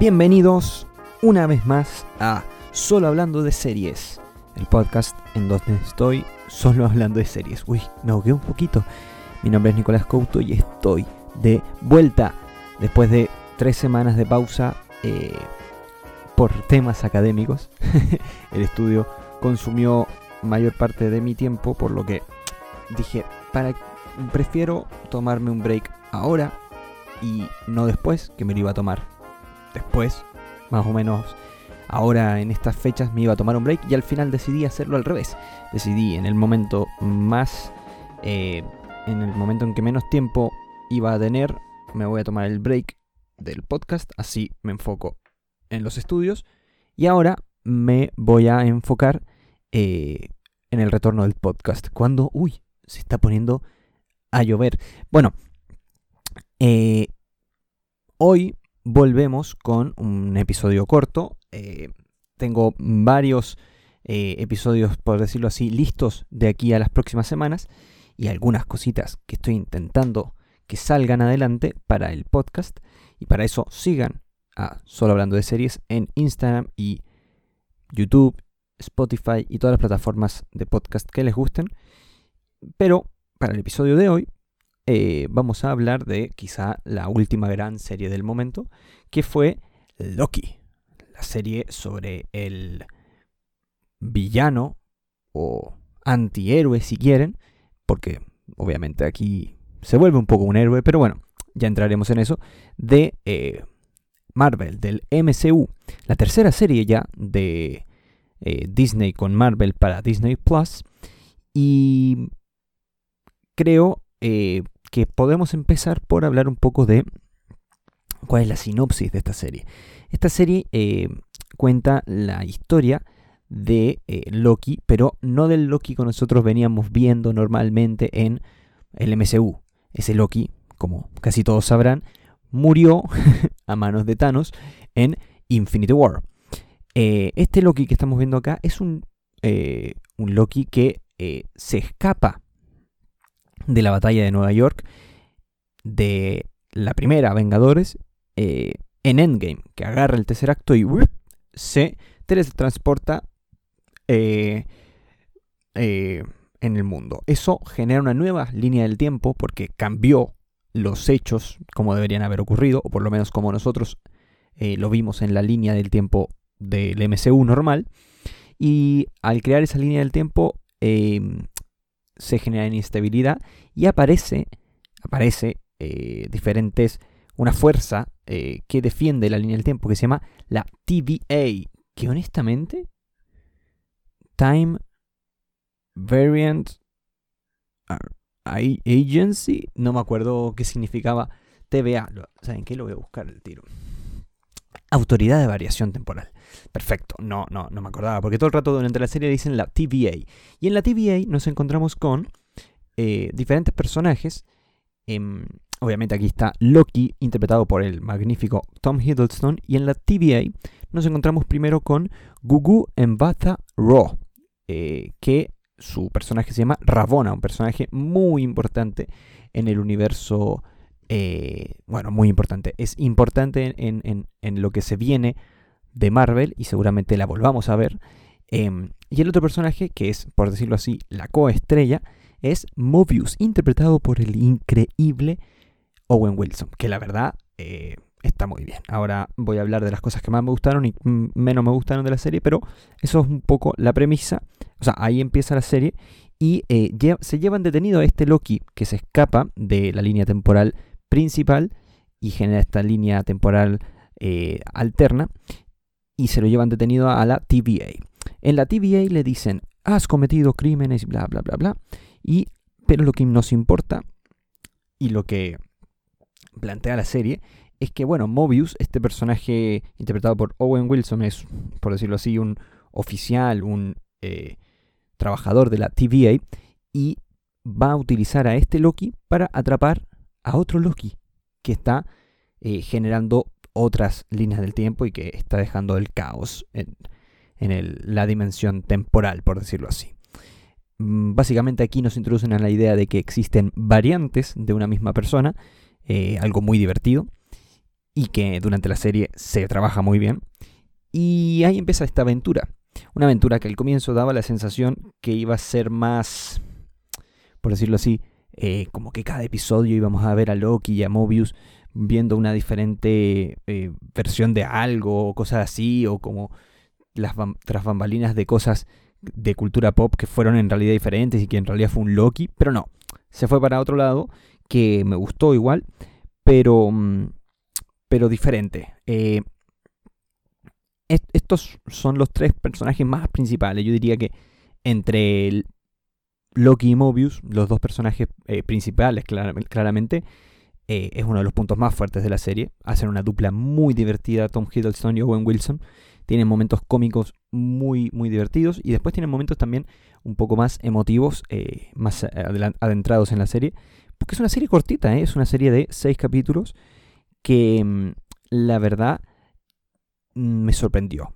Bienvenidos una vez más a Solo Hablando de Series, el podcast en donde estoy solo hablando de series. Uy, me ahogué un poquito. Mi nombre es Nicolás Couto y estoy de vuelta después de tres semanas de pausa eh, por temas académicos. el estudio consumió mayor parte de mi tiempo, por lo que dije, para, prefiero tomarme un break ahora y no después, que me lo iba a tomar después, más o menos ahora en estas fechas me iba a tomar un break y al final decidí hacerlo al revés. Decidí en el momento más, eh, en el momento en que menos tiempo iba a tener, me voy a tomar el break del podcast, así me enfoco en los estudios y ahora me voy a enfocar eh, en el retorno del podcast. Cuando, uy, se está poniendo a llover. Bueno, eh, hoy volvemos con un episodio corto. Eh, tengo varios eh, episodios, por decirlo así, listos de aquí a las próximas semanas y algunas cositas que estoy intentando que salgan adelante para el podcast. Y para eso sigan a Solo Hablando de Series en Instagram y YouTube, Spotify y todas las plataformas de podcast que les gusten. Pero para el episodio de hoy eh, vamos a hablar de quizá la última gran serie del momento, que fue Loki, la serie sobre el villano o antihéroe si quieren, porque obviamente aquí se vuelve un poco un héroe, pero bueno, ya entraremos en eso, de eh, Marvel, del MCU, la tercera serie ya de eh, Disney con Marvel para Disney Plus, y creo que podemos empezar por hablar un poco de cuál es la sinopsis de esta serie. Esta serie eh, cuenta la historia de eh, Loki, pero no del Loki que nosotros veníamos viendo normalmente en el MCU. Ese Loki, como casi todos sabrán, murió a manos de Thanos en Infinity War. Eh, este Loki que estamos viendo acá es un, un Loki que se escapa de la batalla de Nueva York de la primera Vengadores eh, en Endgame, que agarra el tercer acto y se teletransporta eh, eh, en el mundo. Eso genera una nueva línea del tiempo porque cambió los hechos como deberían haber ocurrido, o por lo menos como nosotros lo vimos en la línea del tiempo del MCU normal. Y al crear esa línea del tiempo, se genera inestabilidad y aparece, aparece eh, diferentes, una fuerza eh, que defiende la línea del tiempo que se llama la TVA, que honestamente, Time Variant Agency, no me acuerdo qué significaba TVA, ¿saben qué? Lo voy a buscar el tiro. Autoridad de variación temporal. Perfecto, no, no, no me acordaba, porque todo el rato durante la serie dicen la TVA. Y en la TVA nos encontramos con eh, diferentes personajes. Em, obviamente aquí está Loki, interpretado por el magnífico Tom Hiddleston. Y en la TVA nos encontramos primero con Gugu Mbata Raw, eh, que su personaje se llama Ravona, un personaje muy importante en el universo eh, bueno, muy importante. Es importante en, lo que se viene de Marvel y seguramente la volvamos a ver. Em, y el otro personaje, que es, por decirlo así, la coestrella, es Mobius, interpretado por el increíble Owen Wilson, que la verdad eh, está muy bien. Ahora voy a hablar de las cosas que más me gustaron y menos me gustaron de la serie, pero eso es un poco la premisa. O sea, ahí empieza la serie y eh, se llevan detenido a este Loki que se escapa de la línea temporal principal y genera esta línea temporal eh, alterna y se lo llevan detenido a la TVA. En la TVA le dicen, has cometido crímenes, bla, bla, bla, bla. Y, pero lo que nos importa y lo que plantea la serie es que, bueno, Mobius, este personaje interpretado por Owen Wilson, es, por decirlo así, un oficial, un eh, trabajador de la TVA, y va a utilizar a este Loki para atrapar a otro Loki que está eh, generando otras líneas del tiempo y que está dejando el caos en, la dimensión temporal, por decirlo así. Mm, básicamente aquí nos introducen a la idea de que existen variantes de una misma persona, eh, algo muy divertido. y que durante la serie se trabaja muy bien. Y ahí empieza esta aventura. Una aventura que al comienzo daba la sensación que iba a ser más, por decirlo así, eh, como que cada episodio íbamos a ver a Loki y a Mobius viendo una diferente eh, versión de algo o cosas así, o como las tras bambalinas de cosas de cultura pop que fueron en realidad diferentes y que en realidad fue un Loki, pero no, se fue para otro lado que me gustó igual, pero, mm, pero diferente. Eh, estos son los tres personajes más principales. Yo diría que entre Loki y Mobius, los dos personajes eh, principales, claramente, eh, es uno de los puntos más fuertes de la serie. Hacen una dupla muy divertida, Tom Hiddleston y Owen Wilson. Tienen momentos cómicos muy, muy divertidos y después tienen momentos también un poco más emotivos, eh, más adentrados en la serie. Porque es una serie cortita, es una serie de seis capítulos que mm, la verdad Mm, me sorprendió.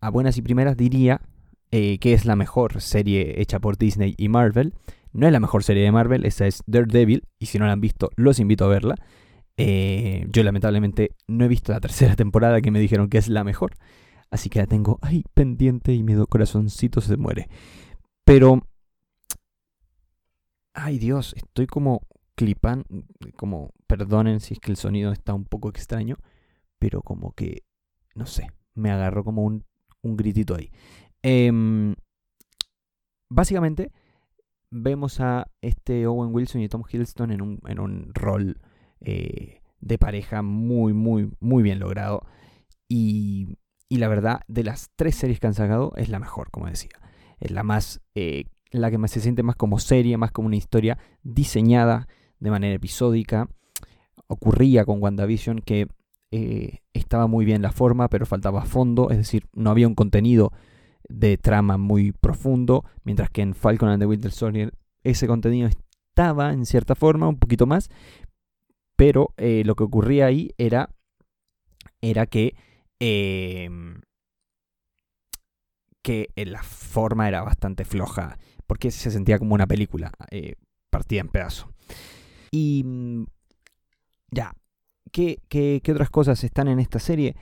A buenas y primeras diría eh, que es la mejor serie hecha por Disney y Marvel. No es la mejor serie de Marvel, esa es Daredevil, y si no la han visto, los invito a verla. Eh, yo lamentablemente no he visto la tercera temporada que me dijeron que es la mejor, así que la tengo ahí pendiente y mi corazoncito se muere. Pero... Ay Dios, estoy como clipan, como perdonen si es que el sonido está un poco extraño, pero como que no sé, me agarró como un, gritito ahí. Em, básicamente, vemos a este Owen Wilson y Tom Hiddleston en un, en un rol eh, de pareja muy, muy, muy bien logrado. Y, y, la verdad, de las tres series que han sacado, es la mejor, como decía. Es la más. Eh, la que más se siente más como serie, más como una historia diseñada de manera episódica. Ocurría con WandaVision que eh, estaba muy bien la forma, pero faltaba fondo, es decir, no había un contenido de trama muy profundo, mientras que en Falcon and the Winter Soldier ese contenido estaba en cierta forma, un poquito más, pero eh, lo que ocurría ahí era, era que, em, que eh, la forma era bastante floja, porque se sentía como una película partida en pedazos. Y mm, ya, ¿Qué, otras cosas están en esta serie?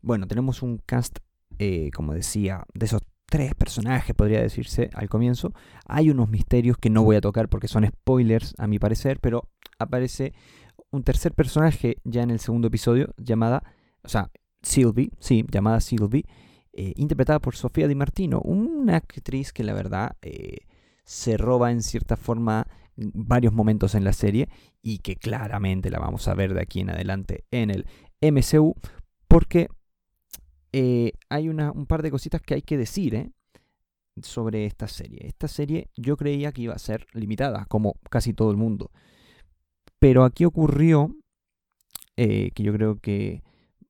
Bueno, tenemos un cast, eh, como decía, de esos tres personajes, podría decirse al comienzo. Hay unos misterios que no voy a tocar porque son spoilers, a mi parecer, pero aparece un tercer personaje ya en el segundo episodio, llamada, o sea, Sylvie, sí, llamada Sylvie, eh, interpretada por Sofía Di Martino, una actriz que la verdad eh, se roba en cierta forma varios momentos en la serie y que claramente la vamos a ver de aquí en adelante en el MCU porque eh, hay una, un par de cositas que hay que decir ¿eh? sobre esta serie. Esta serie yo creía que iba a ser limitada, como casi todo el mundo. Pero aquí ocurrió eh, que yo creo que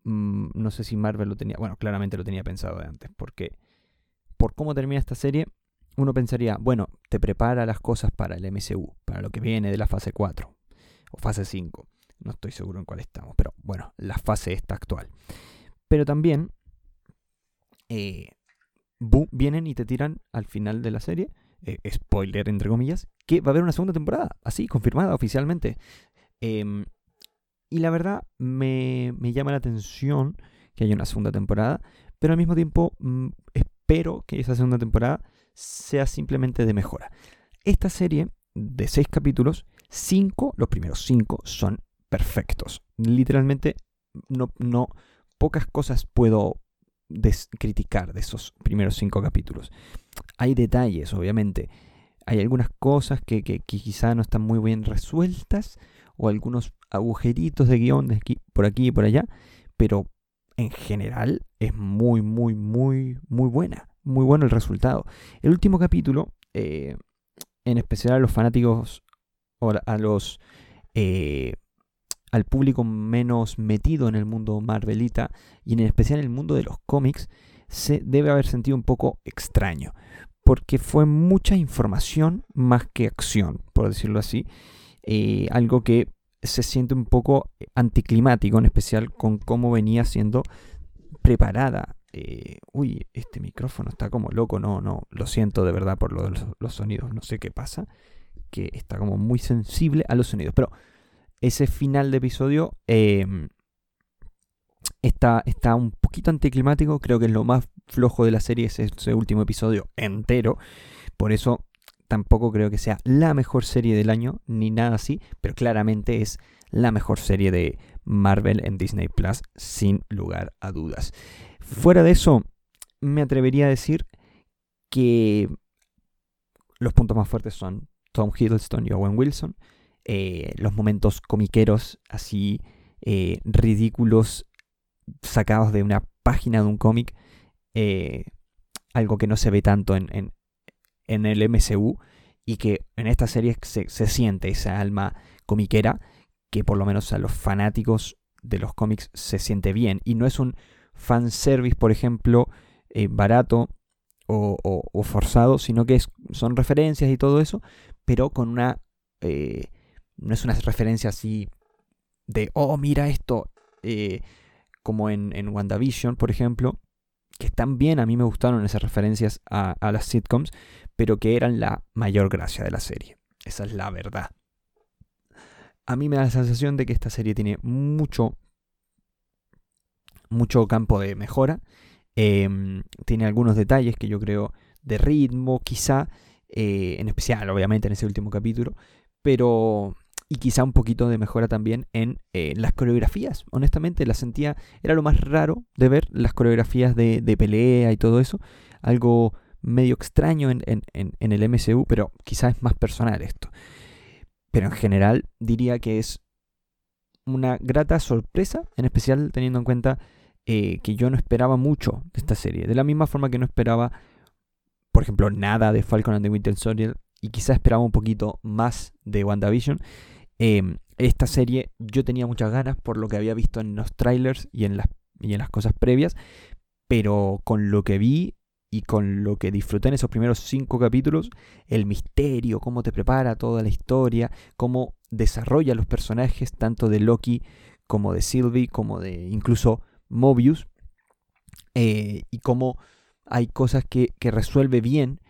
mm, no sé si Marvel lo tenía, bueno, claramente lo tenía pensado de antes, porque por cómo termina esta serie, uno pensaría, bueno, te prepara las cosas para el MCU, para lo que viene de la fase 4 o fase 5. No estoy seguro en cuál estamos, pero bueno, la fase esta actual. Pero también eh, vienen y te tiran al final de la serie, eh, spoiler entre comillas, que va a haber una segunda temporada, así, confirmada oficialmente. Em, y la verdad me, me, llama la atención que haya una segunda temporada, pero al mismo tiempo mm, espero que esa segunda temporada sea simplemente de mejora. Esta serie de seis capítulos, cinco, los primeros cinco, son perfectos. Literalmente, no, no pocas cosas puedo criticar de esos primeros cinco capítulos. Hay detalles, obviamente. Hay algunas cosas que, que, quizá no están muy bien resueltas o algunos agujeritos de guion de aquí, por aquí y por allá, pero en general es muy, muy, muy, muy buena muy bueno el resultado. El último capítulo, eh, en especial a los fanáticos a los eh, al público menos metido en el mundo Marvelita y en especial en el mundo de los cómics, se debe haber sentido un poco extraño, porque fue mucha información más que acción, por decirlo así, eh, algo que se siente un poco anticlimático, en especial con cómo venía siendo preparada. Eh, uy, este micrófono está como loco, no, no, lo siento de verdad por los, sonidos, no sé qué pasa, que está como muy sensible a los sonidos, pero ese final de episodio em, está, está un poquito anticlimático, creo que es lo más flojo de la serie es ese último episodio entero. Por eso tampoco creo que sea la mejor serie del año, ni nada así, pero claramente es la mejor serie de Marvel en Disney Plus, sin lugar a dudas. Fuera de eso, me atrevería a decir que los puntos más fuertes son Tom Hiddleston y Owen Wilson. Eh, los momentos comiqueros así eh, ridículos sacados de una página de un cómic. Eh, algo que no se ve tanto en, en, el MCU y que en esta serie se, se, siente esa alma comiquera que por lo menos a los fanáticos de los cómics se siente bien. Y no es un fanservice, por ejemplo, barato o, forzado, sino que son referencias y todo eso, pero con una... Eh, no es una referencia así de, oh, mira esto, eh, como en, en, WandaVision, por ejemplo, que bien, a mí me gustaron esas referencias a, a las sitcoms, pero que eran la mayor gracia de la serie. Esa es la verdad. A mí me da la sensación de que esta serie tiene mucho, mucho campo de mejora Em, tiene algunos detalles que yo creo de ritmo, quizá, eh, en especial, obviamente, en ese último capítulo, pero. Y quizá un poquito de mejora también en eh, las coreografías. Honestamente, la sentía. Era lo más raro de ver las coreografías de, pelea y todo eso. Algo medio extraño en, en el MCU, pero quizá es más personal esto. Pero en general diría que es una grata sorpresa, en especial teniendo en cuenta eh, que yo no esperaba mucho de esta serie. De la misma forma que no esperaba, por ejemplo, nada de Falcon and the Winter Soldier y quizás esperaba un poquito más de WandaVision. Em, esta serie yo tenía muchas ganas por lo que había visto en los trailers y en las, y en las cosas previas, pero con lo que vi y con lo que disfruté en esos primeros cinco capítulos, el misterio, cómo te prepara toda la historia, cómo desarrolla los personajes, tanto de Loki como de Sylvie, como de incluso Mobius eh, y cómo hay cosas que, resuelve bien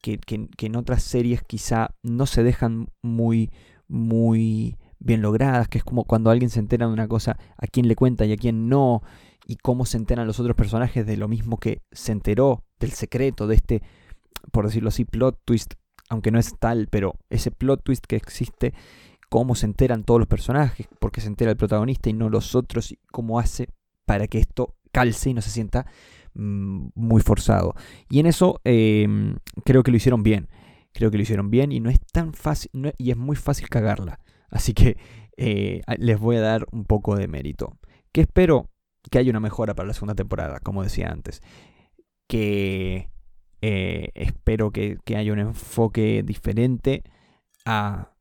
que, en otras series quizá no se dejan muy, muy bien logradas, que es como cuando alguien se entera de una cosa, a quién le cuenta y a quién no, y cómo se enteran los otros personajes de lo mismo que se enteró del secreto, de este, por decirlo así, plot twist, aunque no es tal, pero ese plot twist que existe, cómo se enteran todos los personajes, porque se entera el protagonista y no los otros, y cómo hace para que esto calce y no se sienta mm, muy forzado. Y en eso em, creo que lo hicieron bien. Creo que lo hicieron bien y no es tan fácil, y es muy fácil cagarla. Así que eh, les voy a dar un poco de mérito. Que espero que haya una mejora para la segunda temporada, como decía antes. Que eh, espero que, que haya un enfoque diferente a,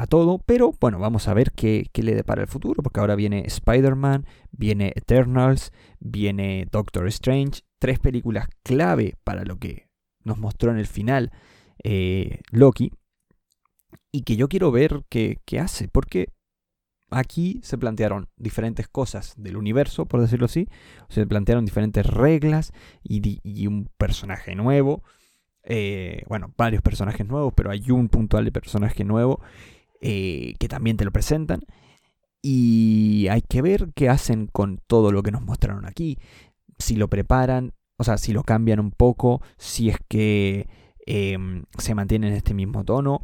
a todo, pero bueno, vamos a ver qué, le depara el futuro, porque ahora viene Spider-Man, viene Eternals, viene Doctor Strange, tres películas clave para lo que nos mostró en el final eh, Loki, y que yo quiero ver qué, hace, porque aquí se plantearon diferentes cosas del universo, por decirlo así, se plantearon diferentes reglas y, un personaje nuevo. Eh, bueno, varios personajes nuevos, pero hay un puntual de personaje nuevo eh, que también te lo presentan. Y hay que ver qué hacen con todo lo que nos mostraron aquí. Si lo preparan, o sea, si lo cambian un poco, si es que em, se mantiene en este mismo tono.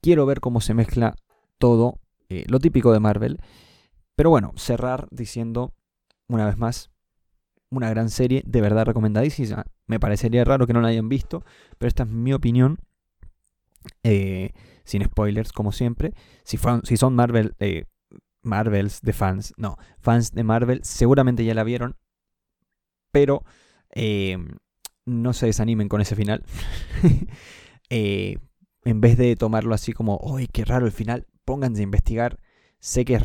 Quiero ver cómo se mezcla todo, eh, lo típico de Marvel. Pero bueno, cerrar diciendo, una vez más, una gran serie, de verdad recomendadísima. Me parecería raro que no la hayan visto, pero esta es mi opinión. Eh, sin spoilers como siempre. Si, son Marvel, eh, Marvels de fans, no, fans de Marvel, seguramente ya la vieron, pero eh, no se desanimen con ese final. Eh, en vez de tomarlo así como, ¡ay, qué raro el final! Pónganse a investigar. Sé que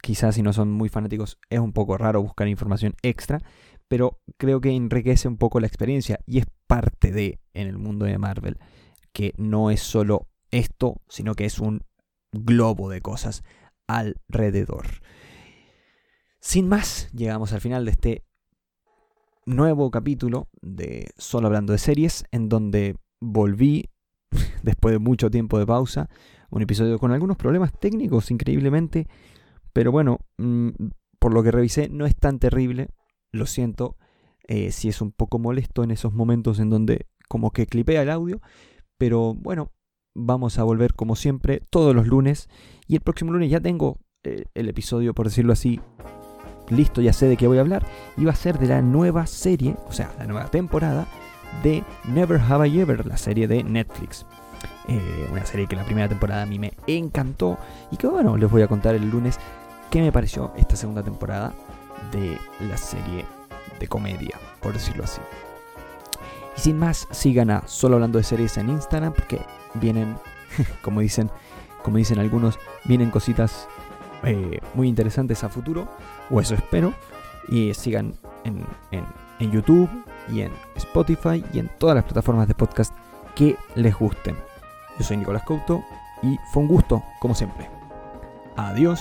quizás si no son muy fanáticos es un poco raro buscar información extra, pero creo que enriquece un poco la experiencia y es parte de en el mundo de Marvel, que no es solo esto, sino que es un globo de cosas alrededor. Sin más, llegamos al final de este nuevo capítulo de Solo hablando de series, en donde volví, después de mucho tiempo de pausa, un episodio con algunos problemas técnicos, increíblemente, pero bueno, mm, por lo que revisé, no es tan terrible. Lo siento eh, si es un poco molesto en esos momentos en donde como que clipea el audio. Pero bueno, vamos a volver como siempre todos los lunes. Y el próximo lunes ya tengo eh, el episodio, por decirlo así, listo, ya sé de qué voy a hablar. Y va a ser de la nueva serie, o sea, la nueva temporada de Never Have I Ever, la serie de Netflix. Eh, una serie que la primera temporada a mí me encantó y que bueno, les voy a contar el lunes qué me pareció esta segunda temporada de la serie de comedia, por decirlo así. Y sin más, sigan a Solo Hablando de Series en Instagram porque vienen, como dicen, como dicen algunos, vienen cositas eh, muy interesantes a futuro, o eso espero. Y sigan en, en YouTube y en Spotify y en todas las plataformas de podcast que les gusten. Yo soy Nicolás Couto y fue un gusto, como siempre. Adiós.